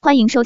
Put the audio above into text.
欢迎收